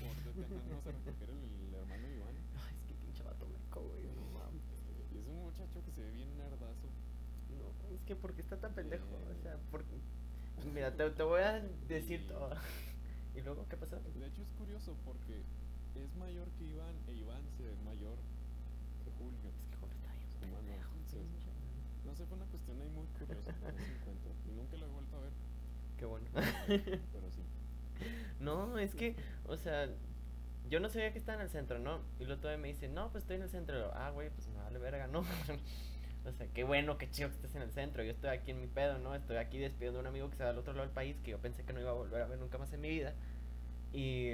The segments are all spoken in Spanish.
por detenernos a recoger el, el hermano Iván. Ay, es que pinche vato meco, güey, no mames. Y es un muchacho que se ve bien nerdazo. No, es que porque está tan pendejo, o Eh. sea, porque... Mira, te, te voy a decir todo. ¿Y luego qué pasó? De hecho es curioso porque es mayor que Iván e Iván se ve mayor que Julio. Es que Julio está bien pendejo, pinche. No sé, fue una cuestión ahí muy curiosa ese encuentro. Y nunca lo he vuelto a ver, Qué bueno. pero sí. No, es que, o sea, yo no sabía que estaba en el centro, ¿no? Y luego todavía me dice, no, pues estoy en el centro. Ah, güey, pues me vale verga, ¿no? o sea, qué bueno, qué chido que estés en el centro. Yo estoy aquí en mi pedo, ¿no? Estoy aquí despidiendo a un amigo que se va al otro lado del país que yo pensé que no iba a volver a ver nunca más en mi vida. Y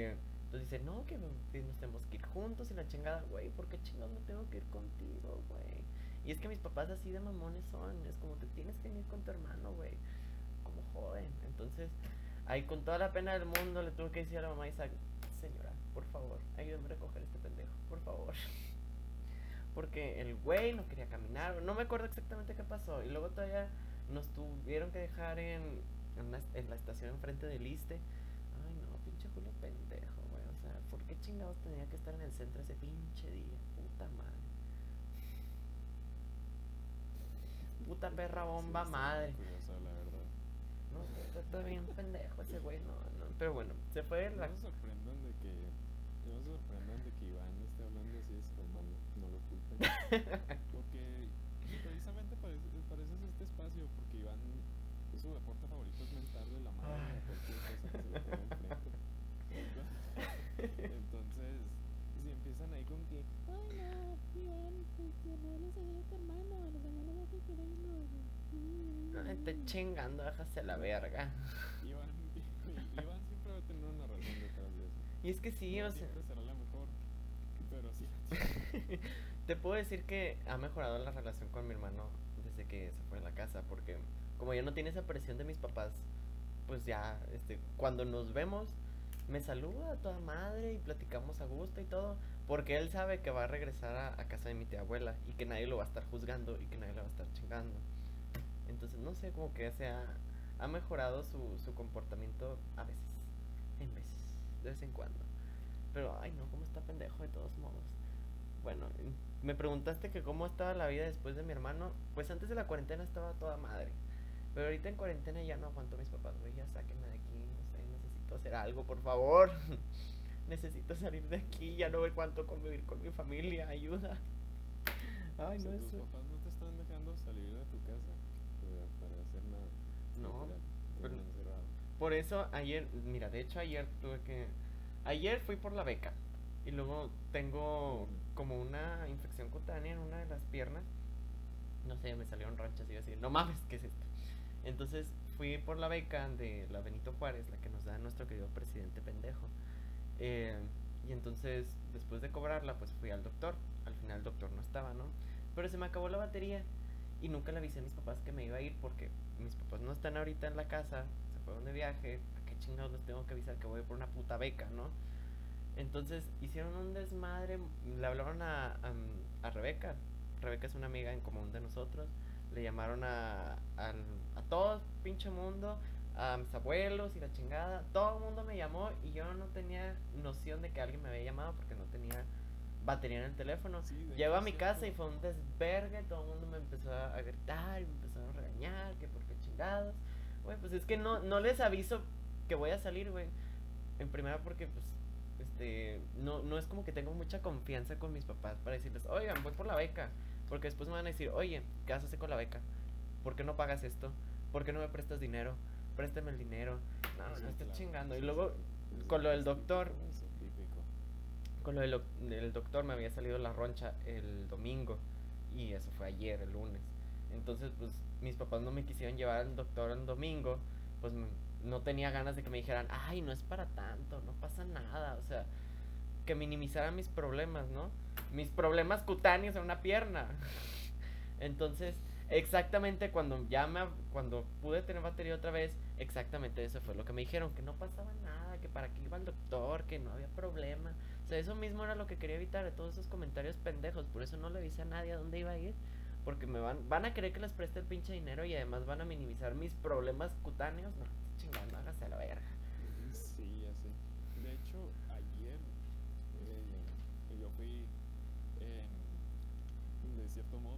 entonces dice, no, que, nos tenemos que ir juntos y la chingada, güey, ¿por qué chingados me tengo que ir contigo, güey? Y es que mis papás así de mamones son, es como te tienes que ir con tu hermano, güey, como joven. Entonces, ahí con toda la pena del mundo le tuve que decir a la mamá Isaac, señora, por favor, ayúdame a recoger este pendejo, por favor. Porque el güey no quería caminar, no me acuerdo exactamente qué pasó. Y luego todavía nos tuvieron que dejar en, en, la, en la estación enfrente del Iste. Ay, no, pinche Julio pendejo, güey. O sea, ¿por qué chingados tenía que estar en el centro ese pinche día? Puta madre. Puta perra bomba Sí, madre. muy curiosa, la verdad. No, está, bien pendejo ese güey, no, no. Pero bueno, se fue No la... se sorprendan de que. No se sorprendan de que Iván esté hablando así de su hermano. No lo culpen. Porque precisamente para eso, para eso es este espacio. Porque Iván. Su deporte favorito es mentarle la madre a cualquier cosa que se le ponga enfrente. Entonces, si empiezan ahí con que. Ay, no, Iván, pues tu hermano se ve tu hermano, los hermanos no te queremos. Te chingando, déjase a la verga. Iván, Iván siempre va a tener una razón detrás de eso. Y es que sí, no o sea... siempre será la mejor. Pero sí. Te puedo decir que ha mejorado la relación con mi hermano desde que se fue de la casa, porque como ya no tiene esa presión de mis papás, pues ya, este, cuando nos vemos, me saluda a toda madre y platicamos a gusto y todo, porque él sabe que va a regresar a, a casa de mi tía abuela y que nadie lo va a estar juzgando y que nadie le va a estar chingando. Entonces, no sé, como que se ha, ha mejorado su, su comportamiento a veces, en veces, de vez en cuando. Pero, ay no, cómo está pendejo de todos modos. Bueno, me preguntaste que cómo estaba la vida después de mi hermano. Pues antes de la cuarentena estaba toda madre. Pero ahorita en cuarentena ya no aguanto a mis papás, güey. Ya sáquenme de aquí, no sé, necesito hacer algo, por favor. necesito salir de aquí, ya no aguanto convivir con mi familia, ayuda. Ay, O sea, no tus papás no te están dejando salir de tu casa para, para hacer nada. No. Por eso ayer, mira, de hecho ayer tuve que... Ayer fui por la beca y luego tengo como una infección cutánea en una de las piernas. No sé, me salieron ranchas y yo así, no mames, ¿qué es esto? Entonces fui por la beca de la Benito Juárez, la que nos da nuestro querido presidente pendejo. Eh, y entonces, después de cobrarla, pues fui al doctor. Al final el doctor no estaba, ¿no? Pero se me acabó la batería y nunca le avisé a mis papás que me iba a ir porque mis papás no están ahorita en la casa, se fueron de viaje. ¿A qué chingados les tengo que avisar que voy por una puta beca, no? Entonces hicieron un desmadre, le hablaron a, a, a Rebeca. Rebeca es una amiga en común de nosotros. Le llamaron a, a todo pinche mundo, a mis abuelos y la chingada. Todo el mundo me llamó y yo no tenía noción de que alguien me había llamado porque no tenía batería en el teléfono. Sí, Llego a mi casa y fue un desvergue, todo el mundo me empezó a gritar y me empezaron a regañar, que por qué chingados. Güey, pues es que no, no les aviso que voy a salir, güey. En primera porque pues este no, no es como que tengo mucha confianza con mis papás para decirles, oigan, voy por la beca. Porque después me van a decir, oye, ¿qué haces con la beca? ¿Por qué no pagas esto? ¿Por qué no me prestas dinero? Préstame el dinero. No, no, Sí, no estás claro, chingando. Y luego, con lo del doctor. Con lo del, doc- del doctor me había salido la roncha el domingo y eso fue ayer, el lunes. Entonces, pues mis papás no me quisieron llevar al doctor el domingo, pues no tenía ganas de que me dijeran, ay, no es para tanto, no pasa nada, o sea, que minimizaran mis problemas, ¿no? Mis problemas cutáneos en una pierna. Entonces, exactamente cuando ya me, cuando pude tener batería otra vez, exactamente eso fue lo que me dijeron, que no pasaba nada, que para qué iba al doctor, que no había problema. O sea, eso mismo era lo que quería evitar de todos esos comentarios pendejos. Por eso no le avisé a nadie a dónde iba a ir. Porque me van, van a creer que les preste el pinche dinero y además van a minimizar mis problemas cutáneos. No, chingando, hágase la verga. Sí, así. De hecho, ayer eh, yo fui, eh, de cierto modo,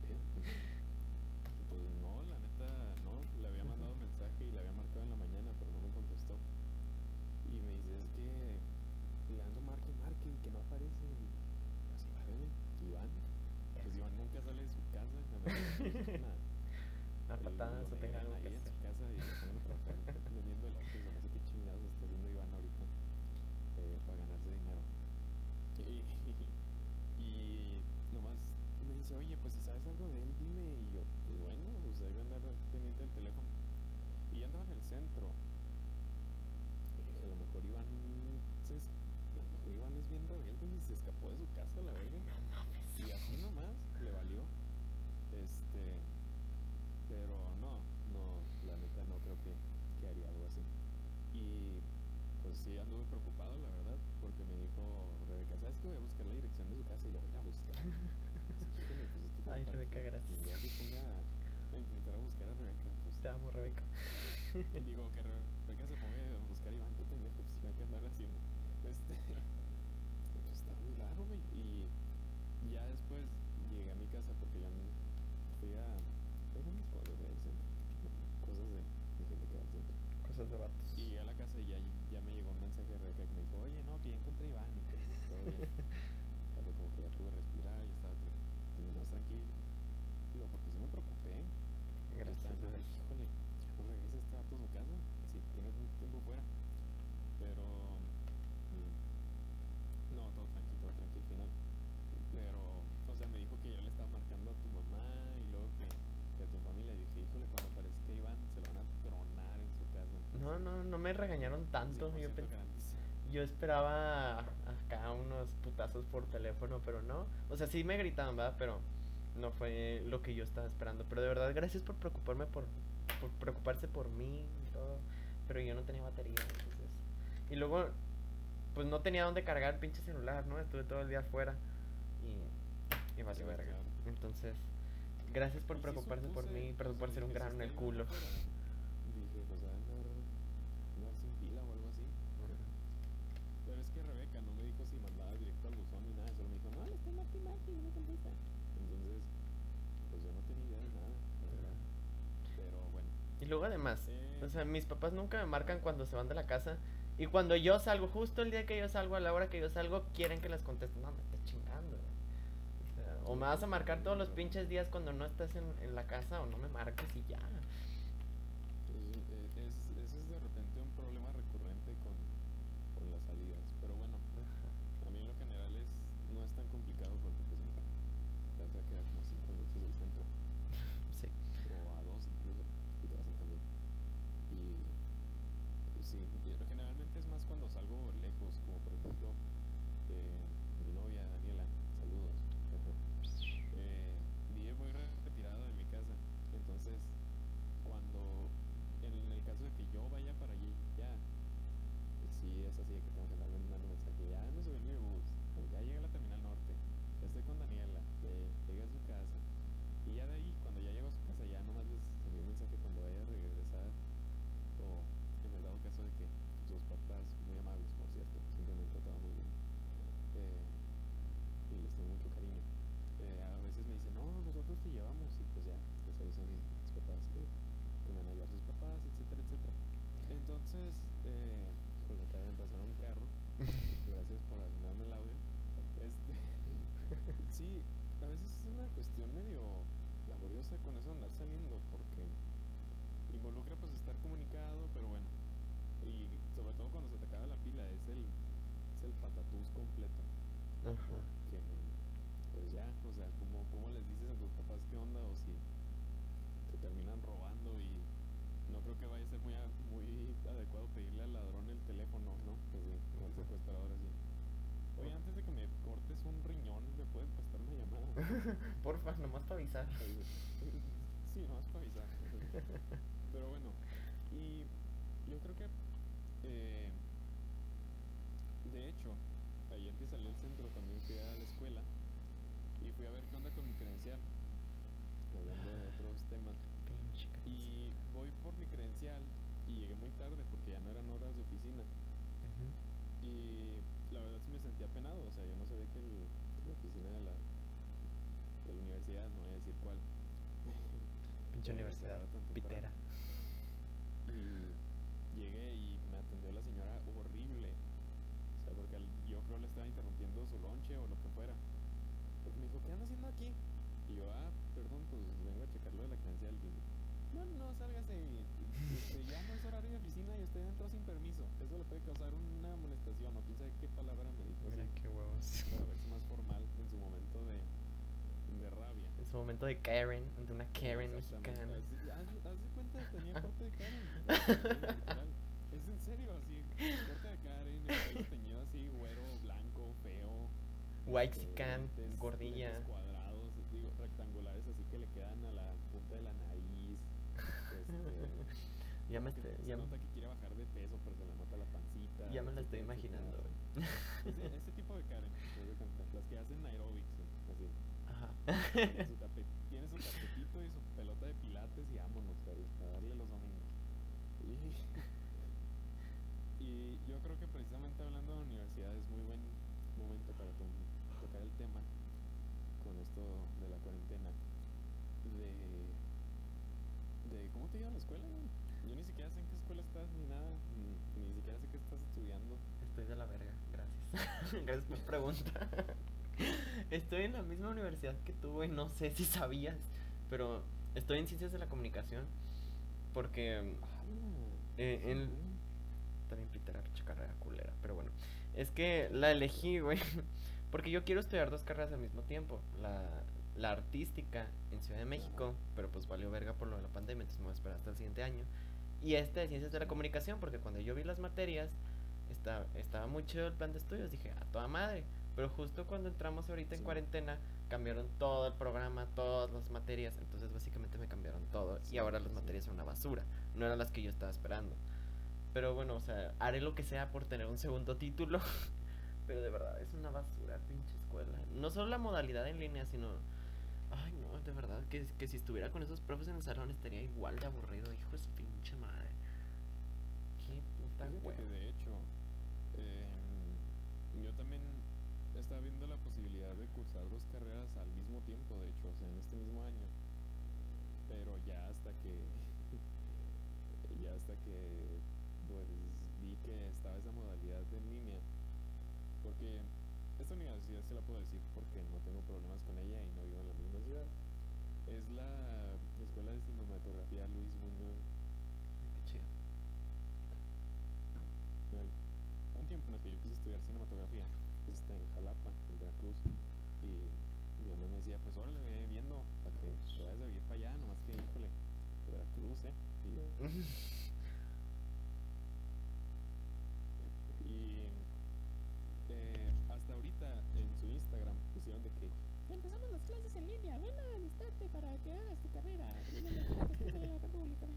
algo de él, dime. Y yo, pues bueno, pues a andar pendiente del teléfono. Y ya andaba en el centro. Y dije, a lo mejor Iván, se es- a lo mejor Iván es bien rebelde y se escapó de su casa, la verga. Y así nomás le valió. Este. Pero no, no, la neta no creo que, que haría algo así. Y pues sí anduve preocupado, la verdad, porque me dijo Rebeca, ¿sabes que voy a buscar la dirección de su casa y la voy a buscar? Así que, híjole, pues, es que como Ay, Rebeca, que gracias. un día se ponga a intentar a buscar a Rebeca, pues Te amo, Rebeca. digo que Rebeca se ponga a buscar a Iván, que pendejo, pues iba a andar haciendo. Este, pues está muy raro, güey. Y ya después llegué a mi casa porque ya me fui a. Tengo mis cosas del centro. Cosas de, de gente que va al centro. Cosas de vatos. Y llegué a la casa y ya, ya me llegó un mensaje de Rebeca que me dijo, oye, no, que ya encontré a Iván y que todo bien. Pero como que ya pude respirar y estaba tra- como más tranquilo. Digo, porque sí me preocupé. Yo Gracias, estaba bebé. pensando, híjole, ya no regresa este vato a su casa. Si tiene un tiempo fuera. Pero. mm, no, todo tranquilo, todo tranquilo al final. Pero, o sea, me dijo que ya le estaba marcando a tu mamá y luego que, que a tu familia. Y dije, híjole, cuando aparezca Iván se lo van a tronar en su casa. No, no, no me regañaron tanto. Yo, 100% pen- garantizo. yo esperaba acá unos putazos por teléfono, pero no. O sea, sí me gritaban, ¿verdad? Pero no fue lo que yo estaba esperando. Pero de verdad, gracias por preocuparme por, por preocuparse por mí y todo. Pero yo no tenía batería, entonces. Y luego, pues no tenía dónde cargar el pinche celular, ¿no? Estuve todo el día afuera. Y, y valió verga. Entonces, gracias por preocuparse por mí, perdón por ser un grano en el culo. Iván afuera, Dije, pues va a andar, andar sin pila o algo así. Pero es que Rebeca no me dijo si mandaba directo al buzón ni nada, solo me dijo, no, le estoy marque y Entonces, pues yo no tenía idea de nada, la verdad. Pero bueno. Y luego además, Eh. o sea, mis papás nunca me marcan cuando se van de la casa. Y cuando yo salgo, justo el día que yo salgo, a la hora que yo salgo, quieren que les conteste. No, me estás chingando. O, sea, o me vas a marcar todos los pinches días cuando no estás en, en la casa o no me marques y ya. Es, eh, es, ese es de repente un problema recurrente con, con las salidas. Pero bueno, a mí en lo general es, no es tan complicado porque pues mi casa queda como 5 minutos del centro. Sí. o a dos incluso, y te vas en camión. Y pues, sí, pero generalmente es más cuando salgo lejos, como por ejemplo eh, mi novia Daniela, saludos. eh, vive muy re- retirado de mi casa, entonces cuando, en el caso de que yo vaya para allí, ya, pues sí es así de que tengo que andar mandando mensaje, ya me subí en mi bus, o ya llegué a la terminal norte, ya estoy con Daniela, ya llegué a su casa, y ya de ahí, cuando ya llego a su casa, ya nomás les envío un mensaje cuando vaya a regresar. O en el dado caso de que sus papás, muy amables por cierto, siempre me han tratado muy bien. eh, y les tengo mucho cariño. eh, a veces me dicen, no, nosotros te llevamos. Y pues ya, les avisan mis papás que, que me van a llevar sus papás, etcétera, etcétera. Entonces, eh, pues acaba de pasar un carro. Gracias por arruinarme el audio. Este, sí, a veces es una cuestión medio laboriosa con eso de andar saliendo porque involucra pues estar comunicado, pero bueno. Y sobre todo cuando se te acaba la pila, es el, es el patatús completo. Ajá. Que pues ya, o sea, ¿cómo, ¿cómo les dices a tus papás qué onda? O si te terminan robando y no creo que vaya a ser muy, a- muy adecuado pedirle al ladrón el teléfono, ¿no? Pues sí, o al secuestrador así. Oye, antes de que me cortes un riñón, ¿me puedes prestar una llamada? Porfa, nomás para avisar. Sí, no, es para avisar. Pero bueno, y yo creo que, eh, de hecho, ayer que salí al centro también fui a la escuela y fui a ver qué onda con mi credencial, hablando de otros temas. Y voy por mi credencial y llegué muy tarde porque ya no eran horas de oficina. Y la verdad sí me sentía penado, o sea, yo no sabía que el- la oficina de la, de la universidad, no voy a decir cuál. Pinche universidad pitera. Y llegué y me atendió la señora horrible. O sea, porque yo creo le estaba interrumpiendo su lonche o lo que fuera. Porque me dijo, ¿qué anda haciendo aquí? Y yo, ah, perdón, pues vengo a checar lo de la credencial del BIM. No, no, sálgase. Este, ya no es horario de oficina y usted entró sin permiso. Eso le puede causar una molestación o sabe qué palabra me dijo. Mira qué huevos. Para verse más formal en su momento de, de rabia. En su momento de Karen, de una Karen mexicana. Haz, de cuenta que tenía corte de Karen. Es en serio, así. Corte de Karen, el pelo teñido así, güero, blanco, feo. Waxican, este, lentes- gordilla. cuadrados, digo, rectangulares, así que le quedan a la punta de la nariz. Este, Ya me, estoy, se ya, nota que quiere bajar de peso, pero se le nota la pancita. ya me la estoy imaginando, Ese, ese tipo de Karen, cuenta, las que hacen aerobics, así. Ajá. Tiene su, tape- tiene su tapetito y su pelota de pilates y vámonos a, darle los domingos. Y, y yo creo que precisamente hablando de la universidad es muy buen momento para to- tocar el tema con esto de la cuarentena. De, de cómo te iba a la escuela. Yo ni siquiera sé en qué escuela estás ni nada, ni, ni siquiera sé qué estás estudiando. Estoy de la verga, gracias. gracias por pregunta. Estoy en la misma universidad que tú, güey. No sé si sabías, pero estoy en ciencias de la comunicación. Porque Eh, en- también pinche carrera culera, pero bueno. Es que la elegí, güey. Porque yo quiero estudiar dos carreras al mismo tiempo. La, la artística en Ciudad de México, pero pues valió verga por lo de la pandemia, entonces me voy a esperar hasta el siguiente año. Y este de ciencias de la comunicación, porque cuando yo vi las materias, está, estaba muy chido el plan de estudios. Dije, a toda madre. Pero justo cuando entramos ahorita en cuarentena, cambiaron todo el programa, todas las materias. Entonces básicamente me cambiaron todo. Y ahora las materias son una basura. No eran las que yo estaba esperando. Pero bueno, o sea, haré lo que sea por tener un segundo título. Pero de verdad, es una basura, pinche escuela. No solo la modalidad en línea, sino... Ay, no, de verdad, que, que si estuviera con esos profes en el salón estaría igual de aburrido, hijo de su pinche madre. Qué puta hueva. de hecho, em, yo también estaba viendo la posibilidad de cursar dos carreras al mismo tiempo, de hecho, o sea, en este mismo año. Pero ya hasta que, ya hasta que, pues, vi que estaba esa modalidad en línea, porque esta universidad se la puedo decir porque no tengo problemas con ella y no vivo en la misma ciudad. Es la Escuela de Cinematografía Luis Buñuel. Qué chido. Un tiempo en el que yo quise estudiar cinematografía, está en Jalapa, en Veracruz, y mi mamá me decía, pues órale, ve viendo, para que te vayas a vivir para allá, nomás que, híjole, Veracruz, ¿eh? Y, y eh, hasta ahorita en su Instagram pusieron de que, Empezamos las clases en línea. Ven a alistarte para que hagas tu carrera en el mejor después de la República.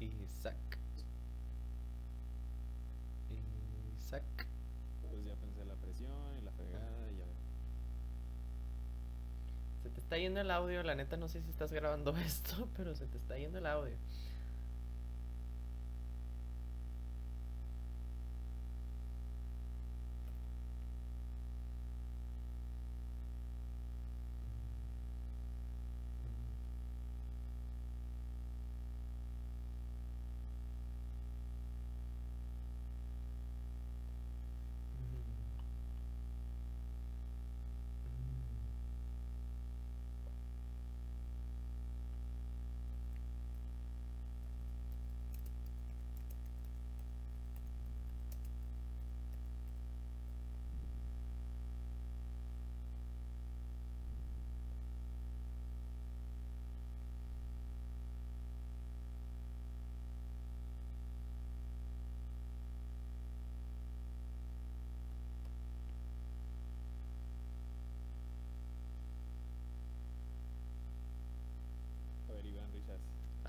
Isaac. Pues ya pensé la presión y la fregada y ya. Se te está yendo el audio, la neta no sé si estás grabando esto, pero se te está yendo el audio.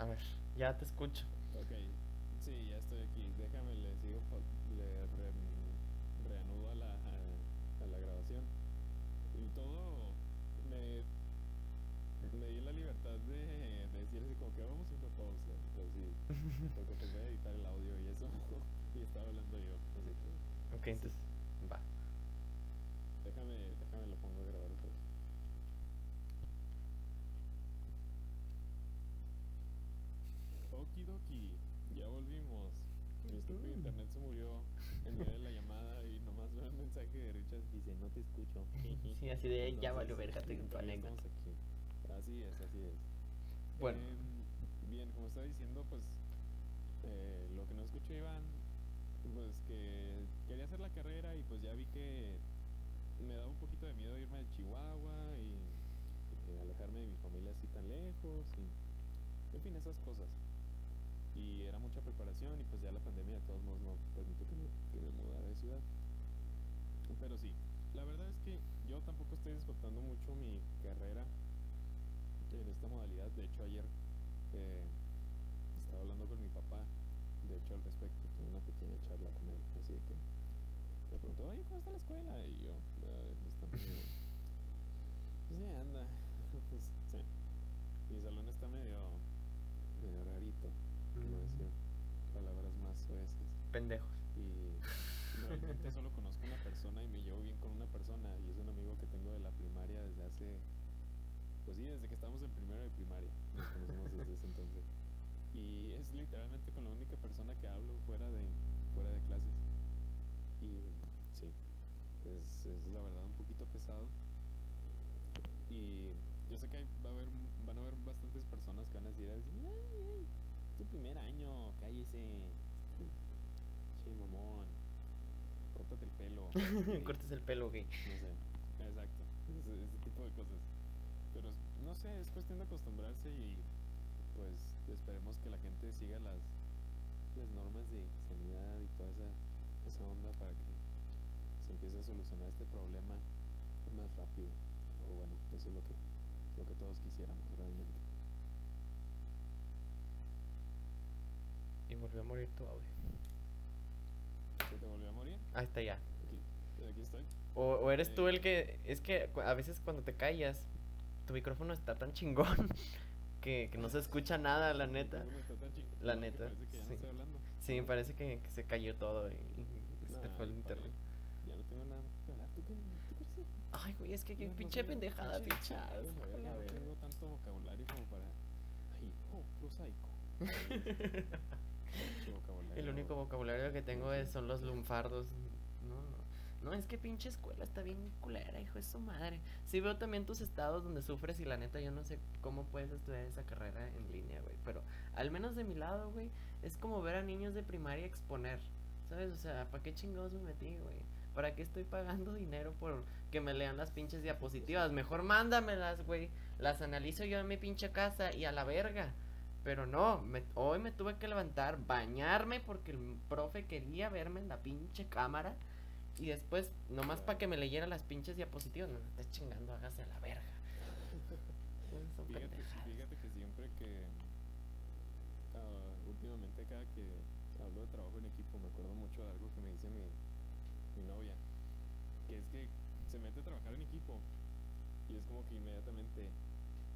A ver, ya te escucho. Ok, sí, ya estoy aquí. Déjame, le sigo, le reanudo a la, a, la grabación. Y todo, me, me di la libertad de, de decir así como que vamos a una pausa. Así, porque te voy a editar el audio y eso. y estaba hablando yo. Así que, ok, entonces. Okidoki, ya volvimos. Mi estúpido internet se murió en medio de la llamada y nomás veo el mensaje de Richard dice no te escucho. Sí, así de ya Entonces, valió verga tu anécdota. Así es, así es. Bueno. Em, bien, como estaba diciendo, pues eh, lo que no escuché Iván, pues que quería hacer la carrera y pues ya vi que me daba un poquito de miedo irme a Chihuahua y eh, alejarme de mi familia así tan lejos y en fin, esas cosas. Y era mucha preparación y pues ya la pandemia de todos modos no permitió que me, mudara de ciudad. Pero sí, la verdad es que yo tampoco estoy disfrutando mucho mi carrera en esta modalidad. De hecho, ayer eh, estaba hablando con mi papá, de hecho, al respecto. Tuve una pequeña charla con él, así que me preguntó, oye, ¿cómo está la escuela? Y yo, "Ah, está medio... Pues sí, anda. pues, sí. Mi salón está medio, medio rarito, no decir palabras más sueces. Pendejos. Y realmente solo conozco una persona y me llevo bien con una persona y es un amigo que tengo de la primaria desde hace, pues sí, desde que estábamos en primero de primaria, nos conocemos desde ese entonces. Y es literalmente con la única persona que hablo fuera de, fuera de clases. Y sí, es, es la verdad un poquito pesado. Y yo sé que hay- va a haber, van a haber bastantes personas que van a decir, ay, ay, tu primer año, cállese. Che, mamón. Córtate el pelo. Cortes el pelo, güey. No sé. Exacto. Ese, ese tipo de cosas. Pero no sé, es cuestión de acostumbrarse y pues esperemos que la gente siga las, las normas de sanidad y toda esa, esa onda para que se empiece a solucionar este problema más rápido. O bueno, eso es lo que, lo que todos quisiéramos realmente. Y volvió a morir tu audio. ¿Se te volvió a morir? Ahí está ya. Aquí, aquí estoy. O, o eres tú Eh. el que. Es que a veces cuando te callas, tu micrófono está tan chingón que, que no se escucha nada, la neta. Está tan La no, neta, Parece que ya sí. no estoy hablando. Sí, parece que, que se cayó todo y, y se te Nah, fue el internet. Ya no tengo nada. ¿Tú qué, tú qué? Ay, güey, es que qué No, no pinche tengo pendejada, pinche- no tengo tanto vocabulario como para. Ay, oh, prosaico. El único vocabulario que tengo es, son los lunfardos. No, no. No, es que pinche escuela está bien culera, hijo de su madre. Sí veo también tus estados donde sufres y la neta yo no sé cómo puedes estudiar esa carrera en línea, güey. Pero al menos de mi lado, güey, es como ver a niños de primaria exponer. ¿Sabes? O sea, ¿para qué chingados me metí, güey? ¿Para qué estoy pagando dinero por que me lean las pinches diapositivas? Mejor mándamelas, güey. Las analizo yo en mi pinche casa y a la verga. Pero no, me- hoy me tuve que levantar, bañarme porque el profe quería verme en la pinche cámara. Y después, nomás para que me leyera las pinches diapositivas. No, me estás chingando, hágase a la verga. Son Fíjate, fíjate que siempre que. ah, últimamente, cada que hablo de trabajo en equipo, me acuerdo mucho de algo que me dice mi, mi novia. Que es que se mete a trabajar en equipo. Y es como que inmediatamente.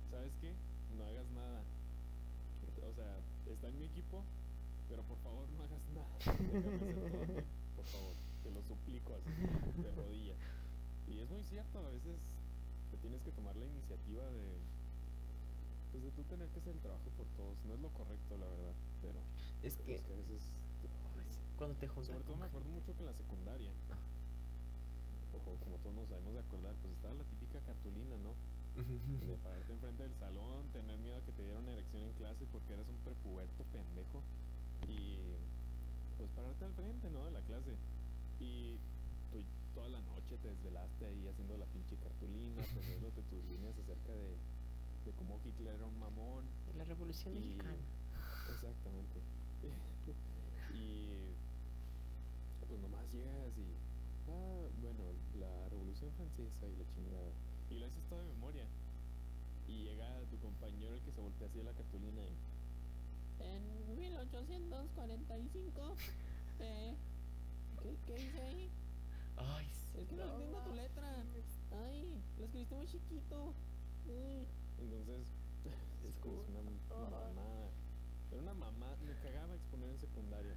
¿Sabes qué? No hagas nada. Sea, está en mi equipo, pero por favor no hagas nada. Déjame hacer todo a mí, por favor. Te lo suplico así, de rodillas. Y es muy cierto, a veces te tienes que tomar la iniciativa de. Pues de tú tener que hacer el trabajo por todos. No es lo correcto, la verdad, pero. Es que es que a veces. cuando te juntas Sobre todo me acuerdo mucho que en la secundaria. Ojo, como todos nos sabemos de acordar, pues estaba la típica cartulina, ¿no? De pararte enfrente del salón, tener miedo a que te diera una erección en clase porque eras un prepuberto pendejo y pues pararte al frente, ¿no? De la clase y tú toda la noche te desvelaste ahí haciendo la pinche cartulina, aprendiéndote tus líneas acerca de, de cómo Hitler era un mamón. La revolución Y- mexicana. Exactamente. y pues nomás llegas y ah, bueno, la revolución francesa y la chingada. Y lo haces todo de memoria. Y llega tu compañero el que se voltea así de la cartulina y En 1845. Eh, ¿qué, ¿Qué dice ahí? Ay, Es que no entiendo tu letra. Ay, lo escribiste muy chiquito. Ay, entonces es, como es una, una mamada. Era una mamá, me cagaba exponer en secundaria.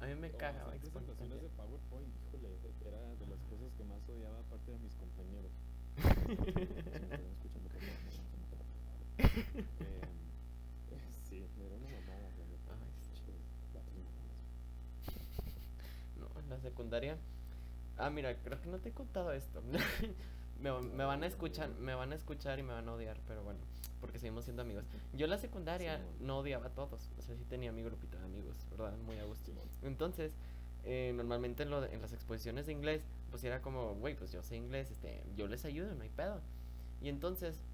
A mí me O cagaba exponer presentaciones de. PowerPoint, híjole, era de las cosas que más odiaba aparte de mis compañeros. Escuchando, sí, una mamada. Ay. No, en la secundaria. Ah, mira, creo que no te he contado esto. me, me van a escuchar, me van a escuchar y me van a odiar, pero bueno, porque seguimos siendo amigos. Yo en la secundaria no odiaba a todos, o sea, sí tenía mi grupito de amigos, ¿verdad? Muy a gusto. Entonces, eh, normalmente en, lo de- en las exposiciones de inglés, pues era como, güey, pues yo sé inglés, este, yo les ayudo, no hay pedo. Y entonces,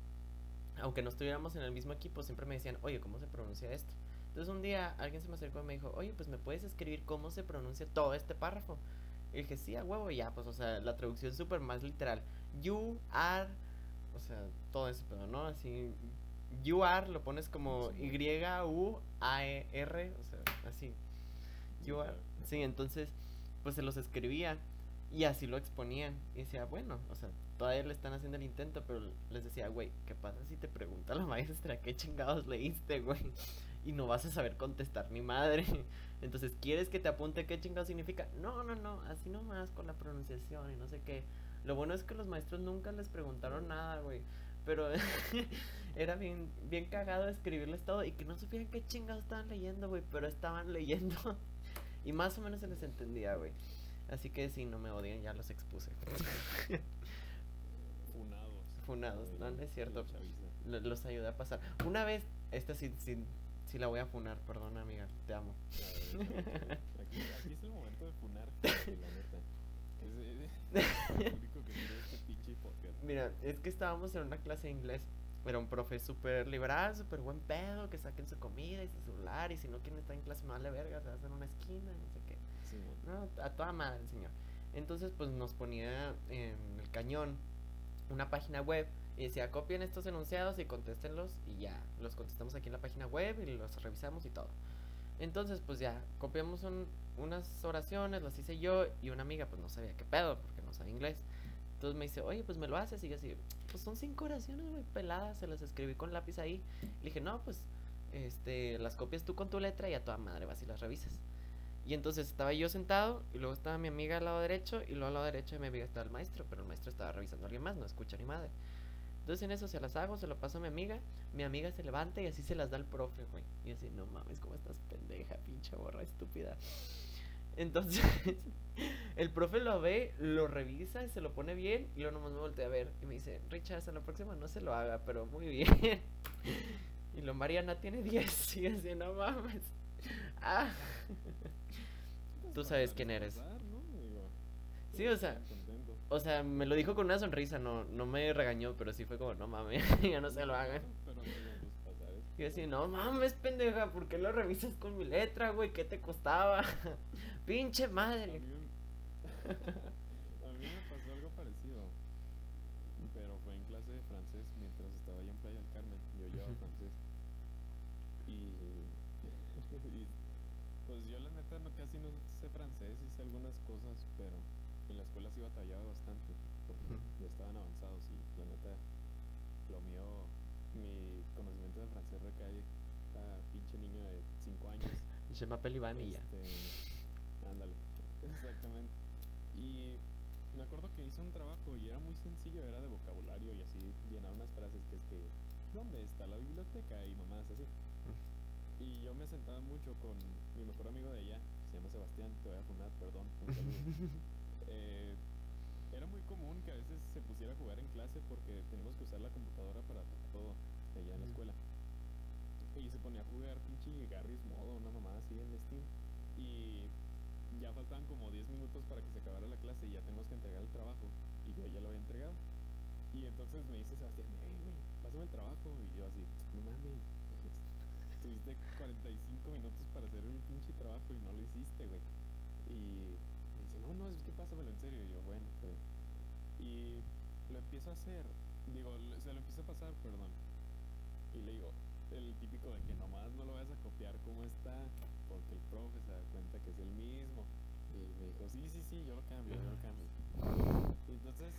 aunque no estuviéramos en el mismo equipo, siempre me decían, oye, ¿cómo se pronuncia esto? Entonces un día alguien se me acercó y me dijo, oye, pues me puedes escribir cómo se pronuncia todo este párrafo. Y dije, sí, a huevo, ya, pues, o sea, la traducción súper más literal. You are, o sea, todo ese pedo, ¿no? Así, you are lo pones como. Y-U-A-E-R, o sea, así. You are. Sí, entonces, pues se los escribía y así lo exponían. Y decía, bueno, o sea, todavía le están haciendo el intento, pero les decía, güey, ¿qué pasa si te pregunta la maestra qué chingados leíste, güey? Y no vas a saber contestar ni madre. Entonces, ¿quieres que te apunte qué chingados significa? No, no, no, así nomás con la pronunciación y no sé qué. Lo bueno es que los maestros nunca les preguntaron nada, güey. Pero era bien, bien cagado escribirles todo y que no supieran qué chingados estaban leyendo, güey. Pero estaban leyendo. Y más o menos se les entendía, güey. Así que si no me odian, ya los expuse. Funados. Funados, no, no es cierto. la chaviza. Lo- Los ayudé a pasar. Una vez, esta sí, sí, sí la voy a funar, perdona, amiga, te amo. Ver. Aquí, aquí es el momento de funar, gente, la neta. Es, es lo único que quiero este pinche podcast. Mira, es que estábamos en una clase de inglés. Era un profe súper liberal, súper buen pedo, que saquen su comida y su celular. Y si no quieren estar en clase, no vale verga, se hacen en una esquina, no sé No, a toda madre el señor. Entonces, pues nos ponía en el cañón una página web y decía, copien estos enunciados y contéstenlos y ya, los contestamos aquí en la página web y los revisamos y todo. Entonces, pues ya, copiamos un- unas oraciones, las hice yo y una amiga pues no sabía qué pedo porque no sabía inglés. Entonces me dice, oye, pues me lo haces y yo así, pues son cinco oraciones, güey, peladas, se las escribí con lápiz ahí. Le dije, no, pues, este, las copias tú con tu letra y a toda madre vas y las revisas. Y entonces estaba yo sentado y luego estaba mi amiga al lado derecho y luego al lado derecho de mi amiga estaba el maestro, pero el maestro estaba revisando a alguien más, no escucha ni madre. Entonces en eso se las hago, se lo paso a mi amiga, mi amiga se levanta y así se las da al profe, güey. Y así, no mames, ¿cómo estás pendeja, pinche borra estúpida? Entonces, el profe lo ve, lo revisa, se lo pone bien y luego nomás me voltea a ver y me dice, Richard, a la próxima no se lo haga, pero muy bien. Y lo Mariana tiene 10 y así, no mames. Ah. Tú sabes quién eres. Sí, o sea. O sea, me lo dijo con una sonrisa, no, no me regañó, pero sí fue como, no mames, ya no se lo hagan. Y así, no mames, pendeja, ¿por qué lo revisas con mi letra, güey? ¿Qué te costaba? Pinche madre. mí, me- a mí me pasó algo parecido, pero fue en clase de francés mientras estaba allá en Playa del Carmen. Yo llevaba Ujú. francés. Y, y, pues yo la neta no, casi no sé francés, hice algunas cosas, pero en la escuela sí batallaba bastante, porque ya estaban avanzados y la neta, lo mío, mi conocimiento de francés recae a pinche niño de 5 años. Je m'appelle Iván y ya. Este, ándale, exactamente. Y me acuerdo que hice un trabajo y era muy sencillo, era de vocabulario y así llenar unas frases que es que, ¿dónde está la biblioteca? Y mamás así. Y yo me sentaba mucho con mi mejor amigo de allá, se llama Sebastián, te voy a fundar, perdón, un saludo. Eh, era muy común que a veces se pusiera a jugar en clase porque teníamos que usar la computadora para todo allá en la escuela. Y se ponía a jugar pinche Garry's Modo, una mamada así en Steam. Y ya faltaban como 10 minutos para que se acabara la clase y ya tenemos que entregar el trabajo. Y yo ya lo había entregado. Y entonces me dice Sebastián, hey, güey, pásame el trabajo. Y yo así, no mames, tuviste 45 minutos para hacer el pinche trabajo y no lo hiciste, güey. Y me dice, no, no, es que pásamelo en serio. Y yo, bueno, pues. Y lo empiezo a hacer, digo, se lo empiezo a pasar, perdón. Y le digo, el típico de que nomás no lo vayas a copiar como está, porque el profe se da cuenta que es el mismo. Y me dijo, sí, sí, sí, yo lo cambio, yo lo cambio. Y entonces,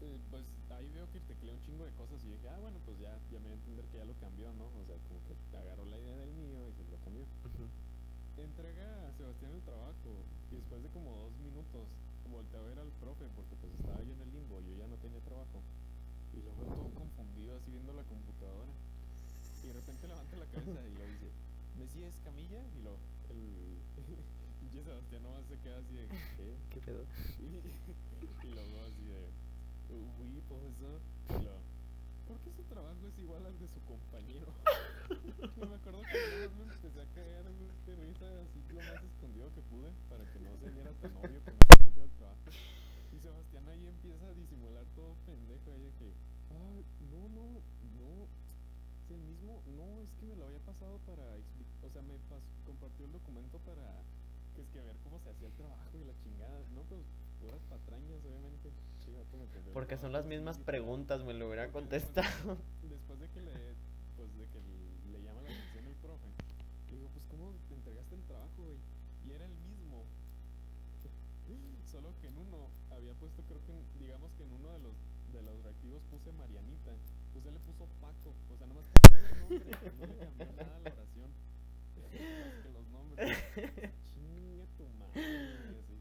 eh, pues ahí veo que teclea un chingo de cosas y dije, ah, bueno, pues ya, ya me voy a entender que ya lo cambió, ¿no? O sea, como que agarró la idea del mío y se lo cambió. Entrega a Sebastián el trabajo y después de como dos minutos volteé a ver al profe porque pues estaba yo en el limbo, yo ya no tenía trabajo. Y luego todo confundido así viendo la computadora. Y de repente levanta la cabeza y lo dice, ¿Messi es Camilla? Y lo, el Sebastián nomás se queda así de, ¿qué? ¿Qué pedo? Y, y luego así de, uy, profesor. Y ¿por qué su trabajo es igual al de su compañero? y me acuerdo que vez me empecé a caer de risa así lo más escondido que pude para que no se viera tan obvio que me había el trabajo. Y Sebastián ahí empieza a disimular todo pendejo ahí de que, ah, no, no, no, es el mismo, no, es que me lo había pasado para explicar, o sea, me compartió el documento para, que es que ver cómo se hacía el trabajo y la chingada, no, pues puras patrañas, obviamente. Sí, me Porque son las mismas preguntas, me lo hubiera contestado. Después de que le, pues de que le llama la atención el profe, le digo, pues ¿cómo te entregaste el trabajo, güey? Y era el mismo. Solo que en uno había puesto, creo que, digamos que en uno de los de los reactivos puse Marianita, pues él le puso Paco, o sea, nomás cambió el nombre, no le cambió nada a la oración. Más que los nombres. Chingue tu madre, así.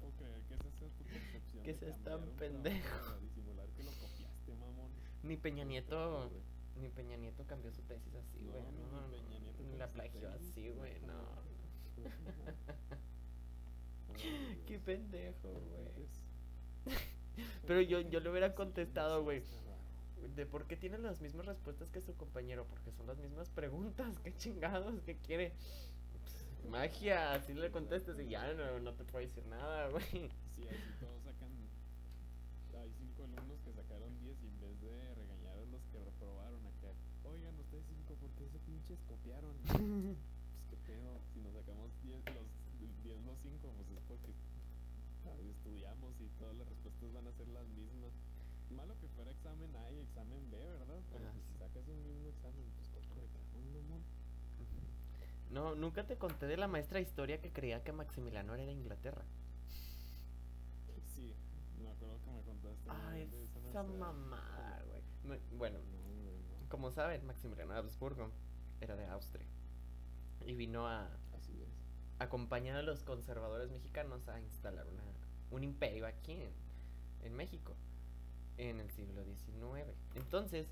¿Puedo creer que esa sea tu percepción? Que seas tan pendejo. Disimular que lo copiaste, mamón. Ni Peña Nieto, ni Peña Nieto cambió su tesis así, güey. No, no, Peña Nieto ni la plagió tesis, así, güey, no, Qué pendejo, güey. Pero yo, yo le hubiera contestado, güey. ¿De por qué tiene las mismas respuestas que su compañero? Porque son las mismas preguntas. ¿Qué chingados? ¿Qué quiere? Magia, así le contestas y ya no, no te puedo decir nada, güey. Sí, así todos sacan. Hay cinco alumnos que sacaron 10 y en vez de regañar a los que reprobaron acá, oigan, ustedes cinco, ¿por qué se pinches copiaron? pues qué pedo, si nos sacamos 10 los 10 los 5, pues es porque ah, estudiamos y todas las respuestas van a ser las mismas. Malo que fuera examen A y examen B, ¿verdad? Pero Ah, pues, si sacas un mismo examen, pues ¿cómo? No, nunca te conté de la maestra de historia que creía que Maximiliano era de Inglaterra. Sí, me acuerdo que me contaste. Ay, maestra. mamada, güey. Bueno, como saben, Maximiliano Habsburgo era de Austria. Y vino a Así es. acompañar a los conservadores mexicanos a instalar una, un imperio aquí en, en México en el siglo XIX. Entonces,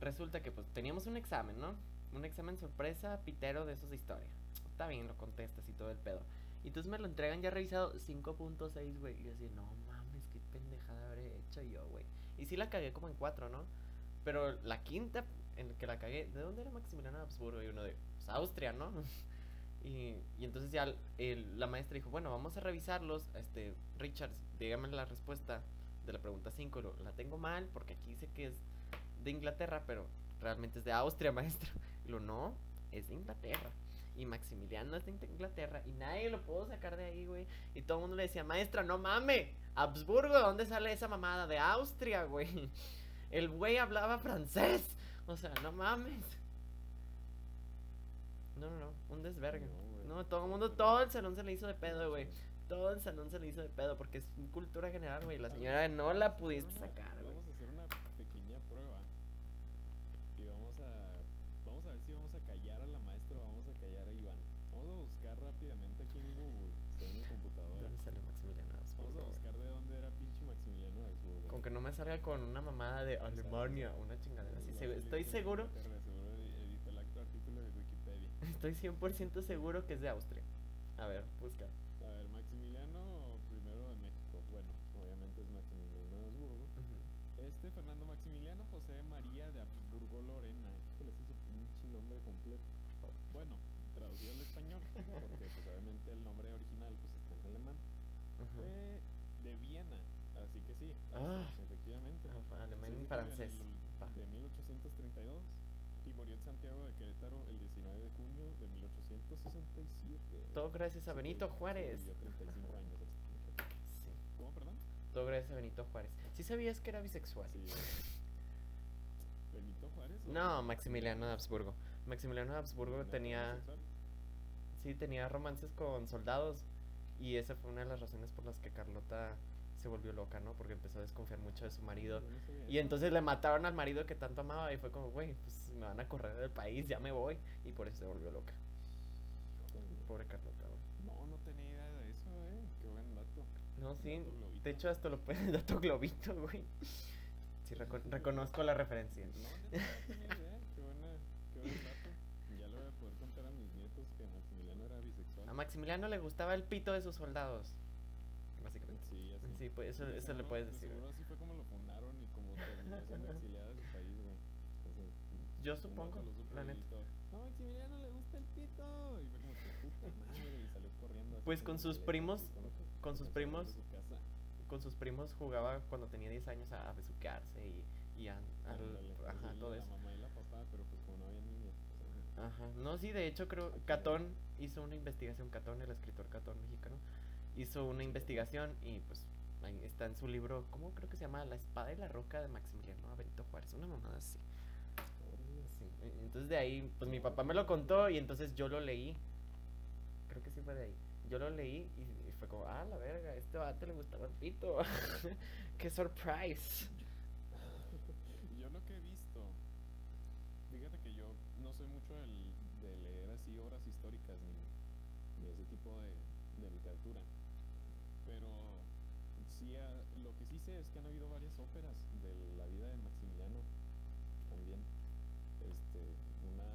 resulta que pues teníamos un examen, ¿no? Un examen sorpresa, pitero de esos de historia. Está bien, lo contestas y todo el pedo. Y entonces me lo entregan ya revisado 5.6, güey. Y yo así, no Y sí la cagué como en 4, ¿no? Pero la quinta en la que la cagué, ¿de dónde era Maximiliano Habsburgo? Y uno de, pues Austria, ¿no? Y, entonces ya el- la maestra dijo, bueno, vamos a revisarlos. Este, Richard, dígame la respuesta de la pregunta 5. Lo- La tengo mal porque aquí dice que es de Inglaterra, pero realmente es de Austria, maestra. Y lo no, es de Inglaterra. Y Maximiliano es de Inglaterra y nadie lo pudo sacar de ahí, güey. Y todo el mundo le decía, maestra, no mame. Habsburgo, ¿de dónde sale esa mamada? De Austria, güey. El güey hablaba francés. O sea, no mames. No, no, no, un desvergue. No. No, todo el mundo, todo el salón se le hizo de pedo, güey. Todo el salón se le hizo de pedo porque es cultura general, güey. La señora no la pudiste sacar, salga con una mamada de Alemania, una chingadera así. Estoy seguro, estoy 100% seguro que es de Austria. A ver, busca. A ver, Maximiliano primero de México. Bueno, obviamente es Maximiliano de Habsburgo. Este Fernando Maximiliano José María de Habsburgo Lorena. Híjole, ese es su pinche nombre completo. Bueno, traducido al español, porque pues obviamente el nombre original pues está en alemán. Ujú. Fue de Viena, así que sí, Ah. Alemán y francés. De 1832 y murió en Santiago de Querétaro el 19 de junio de 1867. Todo gracias a Benito Juárez. vivió 35 años este. Sí, ¿Cómo, perdón? todo gracias a Benito Juárez. ¿Sí sabías que era bisexual? Sí. ¿Benito Juárez? o- No, Maximiliano de Habsburgo. Maximiliano de Habsburgo ¿No era tenía, homosexual? sí, tenía romances con soldados y esa fue una de las razones por las que Carlota se volvió loca, ¿no? Porque empezó a desconfiar mucho de su marido. Y entonces le mataron al marido que tanto amaba y fue como, güey, pues me van a correr del país, ya me voy. Y por eso se volvió loca. Pobre Carlota, güey. No, no tenía idea de eso, eh. Qué buen dato. No, sí. Dato. De hecho, hasta lo puedes dato globito, güey. Sí, reco- reconozco la referencia. No, no tenía idea. Qué buena, qué buen dato. Ya le voy a poder contar a mis nietos que Maximiliano era bisexual. A Maximiliano le gustaba el pito de sus soldados. Sí. Sí, pues eso, de eso le seguro- puedes de decir. Seguro así fue como lo fundaron y como terminó siendo exiliado de su país, güey. O sea, Yo supongo, la neta. No, Maximiliano le gusta el pito. Y fue como que puta madre. Y salió corriendo. así Pues con sus le- primos- que con sus primos de su casa. Con sus primos jugaba cuando tenía 10 años a besuquearse y, y a, al- Ándale, ajá, todo la eso. mamá y la papá, pero pues como no había niños. sea, Ajá. No, sí, de hecho creo Catón hizo una investigación, Catón, el escritor Catón mexicano, hizo una investigación y pues está en su libro, ¿cómo creo que se llama? La espada y la roca de Maximiliano Benito Juárez, una mamada así. Sí, Entonces de ahí, pues mi papá me lo contó y entonces yo lo leí. Creo que sí fue de ahí. Yo lo leí y, fue como, ah, la verga, este vato le gustaba el pito. ¡Qué surprise! Yo lo que he visto, fíjate que yo no soy mucho del- de leer así obras históricas ni, ni ese tipo de, de literatura, pero ah, lo que sí sé es que han habido varias óperas de la vida de Maximiliano también. Este, una,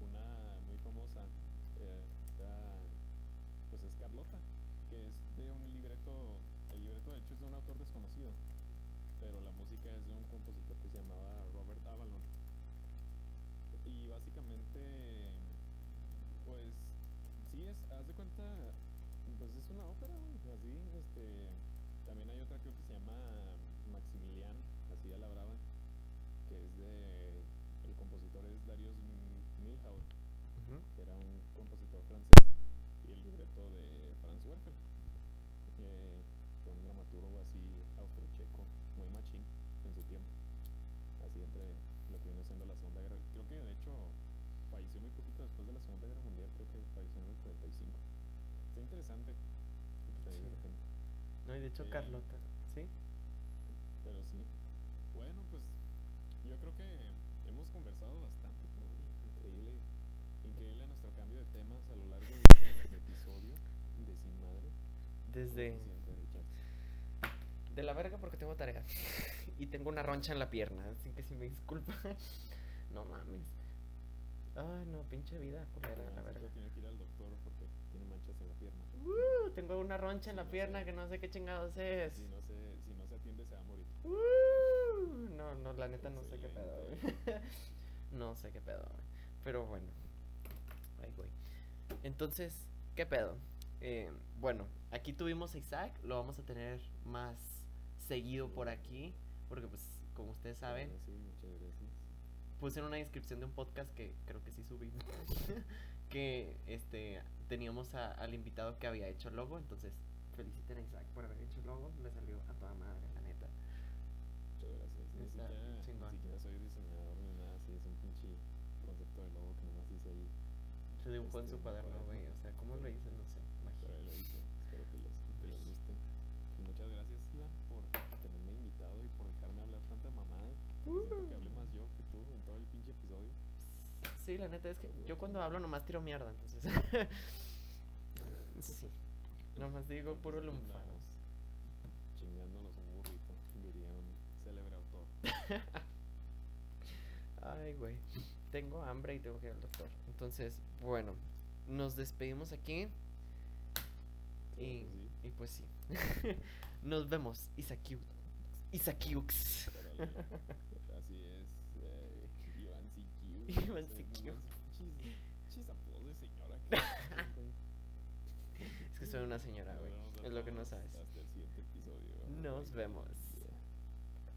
una muy famosa eh, pues es Carlota, que es de un libreto, el libreto de hecho es de un autor desconocido pero la música es de un compositor que se llamaba Robert Avalon. Y básicamente, pues, sí es, haz de cuenta, es una ópera, güey, así, este, también hay otra creo que se llama Maximilian, así a la brava, que es de, el compositor es Darius Milhaud, Ujú. que era un compositor francés, y el libreto de Franz Werfel, eh, fue un dramaturgo así austriacheco, muy machín en su tiempo, así entre lo que viene siendo la Segunda Guerra, creo que de hecho falleció muy poquito después de la Segunda Guerra Mundial, creo que falleció en el 45. Está interesante, te digo, Sí. de repente, No, y de hecho Eh, Carlota, ¿sí? pero sí. Bueno, pues yo creo que hemos conversado bastante, ¿no? increíble, increíble nuestro cambio de temas a lo largo de este episodio de Sin Madre. Desde... De la verga porque tengo tarea. y tengo una roncha en la pierna, así que si me disculpa. no mames. Ay, no, pinche vida, culera, la Además, verga. Tiene que ir al doctor porque tiene manchas en la pierna. Uh, tengo una roncha en la no pierna que no sé qué chingados es. Si no se, si no se atiende se va a morir. Uh, no, no, la neta no sé qué pedo, güey. Excelente. no sé qué pedo. Pero bueno. Entonces, ¿qué pedo? Eh, bueno, aquí tuvimos a Isaac, lo vamos a tener más seguido por aquí, porque pues, como ustedes saben, Sí, muchas gracias. puse en una descripción de un podcast que creo que sí subí que este teníamos a- al invitado que había hecho el logo entonces feliciten a Isaac por haber hecho el logo le salió a toda madre la neta Muchas gracias. Ni Está siquiera, ni siquiera soy diseñador ni nada así, es un pinche concepto de logo que nomás hice ahí. se dibujó en su Este, cuaderno güey o sea cómo lo hice no sé magia. Pero lo hice. Espero que les, que les guste. Y muchas gracias, Iván, por tenerme invitado y por dejarme hablar tanta mamada. Siento que sí la neta es que yo cuando hablo nomás tiro mierda entonces sí nomás digo puro Entonces, lunfa andamos Chingándonos un burrito, diría un célebre autor. Ay, güey. Tengo hambre y tengo que ir al doctor. Entonces, bueno, nos despedimos aquí. Y pues sí. nos vemos, Isakiux. Isakiux. Es que soy una señora, güey. Es lo que no sabes. Nos vemos.